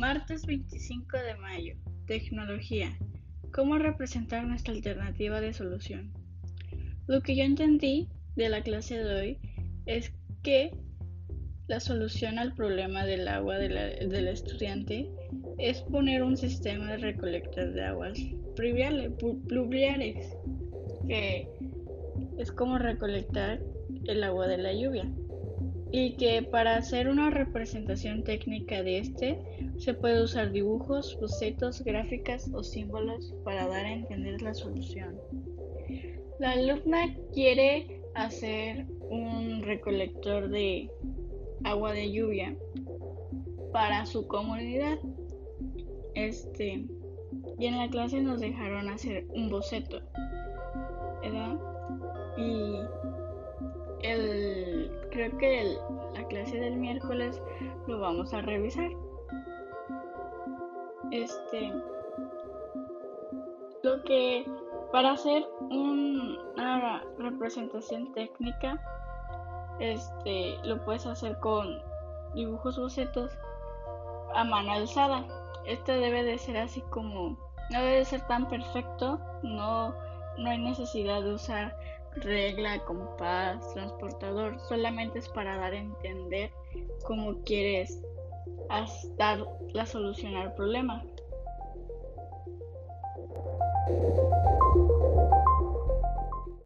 Martes 25 de mayo. Tecnología. ¿Cómo representar nuestra alternativa de solución? Lo que yo entendí de la clase de hoy es que la solución al problema del agua del estudiante es poner un sistema de recolector de aguas pluviales, que es como recolectar el agua de la lluvia y que para hacer una representación técnica de este se puede usar dibujos, bocetos, gráficas o símbolos para dar a entender la solución. La alumna quiere hacer un recolector de agua de lluvia para su comunidad. Este, y en la clase nos dejaron hacer un boceto. ¿verdad? Y creo que la clase del miércoles lo vamos a revisar. Este, lo que para hacer una representación técnica, este, lo puedes hacer con dibujos bocetos a mano alzada. Este debe de ser así como, no debe de ser tan perfecto, no, no hay necesidad de usar regla, compás, transportador, solamente es para dar a entender cómo quieres dar la solución al problema.